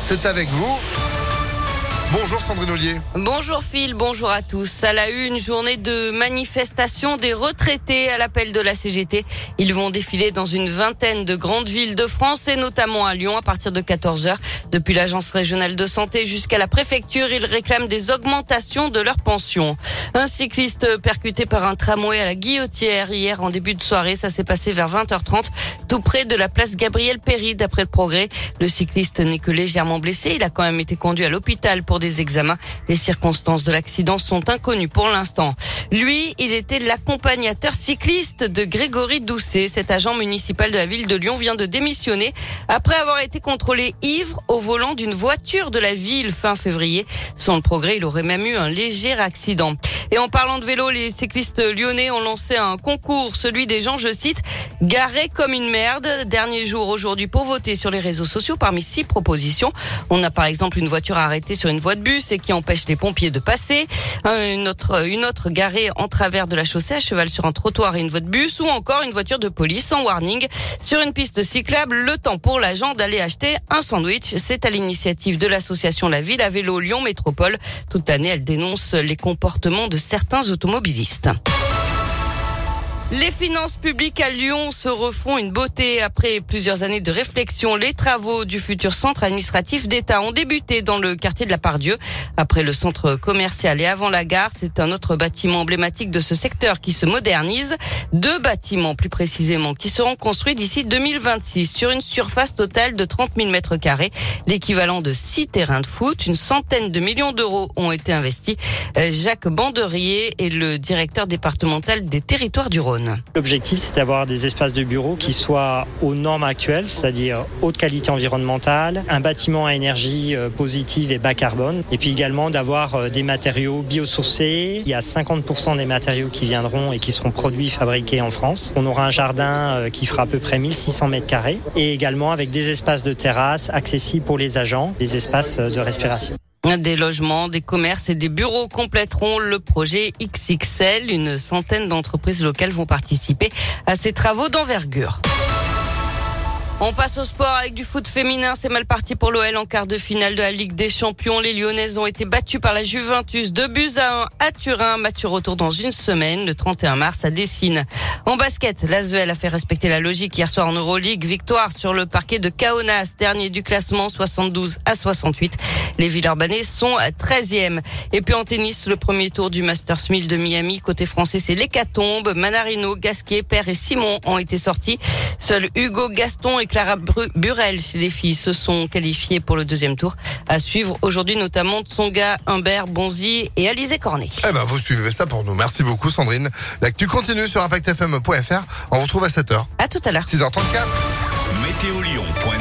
C'est avec vous. Bonjour Sandrine Ollier. Bonjour Phil, bonjour à tous. À la une, journée de manifestation des retraités à l'appel de la CGT. Ils vont défiler dans une vingtaine de grandes villes de France et notamment à Lyon à partir de 14h. Depuis l'agence régionale de santé jusqu'à la préfecture, ils réclament des augmentations de leurs pensions. Un cycliste percuté par un tramway à la Guillotière hier en début de soirée. Ça s'est passé vers 20h30 tout près de la place Gabriel Péry d'après le progrès. Le cycliste n'est que légèrement blessé. Il a quand même été conduit à l'hôpital pour des examens. Les circonstances de l'accident sont inconnues pour l'instant. Lui, il était l'accompagnateur cycliste de Grégory Doucet. Cet agent municipal de la ville de Lyon vient de démissionner après avoir été contrôlé ivre au volant d'une voiture de la ville fin février. Sans le progrès, il aurait même eu un léger accident. Et en parlant de vélo, les cyclistes lyonnais ont lancé un concours, celui des gens, je cite, garés comme une merde. Dernier jour aujourd'hui pour voter sur les réseaux sociaux parmi six propositions. On a par exemple une voiture arrêtée sur une voie de bus et qui empêche les pompiers de passer. Une autre, une autre garée en travers de la chaussée à cheval sur un trottoir et une voie de bus ou encore une voiture de police en warning sur une piste cyclable. Le temps pour l'agent d'aller acheter un sandwich. C'est à l'initiative de l'association La Ville à vélo Lyon Métropole. Toute l'année, elle dénonce les comportements de certains automobilistes. Les finances publiques à Lyon se refont une beauté après plusieurs années de réflexion. Les travaux du futur centre administratif d'État ont débuté dans le quartier de la Pardieu. Après le centre commercial et avant la gare, c'est un autre bâtiment emblématique de ce secteur qui se modernise. Deux bâtiments plus précisément qui seront construits d'ici 2026 sur une surface totale de 30 000 mètres carrés, l'équivalent de six terrains de foot. Une centaine de millions d'euros ont été investis. Euh, Jacques Banderier est le directeur départemental des territoires du Rhône. L'objectif, c'est d'avoir des espaces de bureaux qui soient aux normes actuelles, c'est-à-dire haute qualité environnementale, un bâtiment à énergie euh, positive et bas carbone, et puis également d'avoir euh, des matériaux biosourcés. Il y a 50% des matériaux qui viendront et qui seront produits, fabriqués en France. On aura un jardin euh, qui fera à peu près 1600 mètres carrés, et également avec des espaces de terrasse accessibles pour les agents, des espaces de respiration. Des logements, des commerces et des bureaux compléteront le projet XXL. Une centaine d'entreprises locales vont participer à ces travaux d'envergure. On passe au sport avec du foot féminin. C'est mal parti pour l'OL en quart de finale de la Ligue des Champions. Les Lyonnaises ont été battues par la Juventus de buts à 1 à Turin. Match retour dans une semaine, le 31 mars à Dessine. En basket, l'Asvel a fait respecter la logique hier soir en Euroleague. Victoire sur le parquet de Kaunas, dernier du classement 72 à 68. Les Villeurbanais sont 13e. Et puis en tennis, le premier tour du Masters 1000 de Miami. Côté français, c'est l'hécatombe. Manarino, Gasquet, Père et Simon ont été sortis. Seuls Hugo Gaston et Clara Burel chez les filles se sont qualifiées pour le deuxième tour. À suivre aujourd'hui notamment Tsonga, Humbert, Bonzi et Alizé Cornet. Eh ben, vous suivez ça pour nous. Merci beaucoup, Sandrine. L'actu continue sur ImpactFM.fr. On vous retrouve à 7h. À tout à l'heure. 6h34. Météolion.net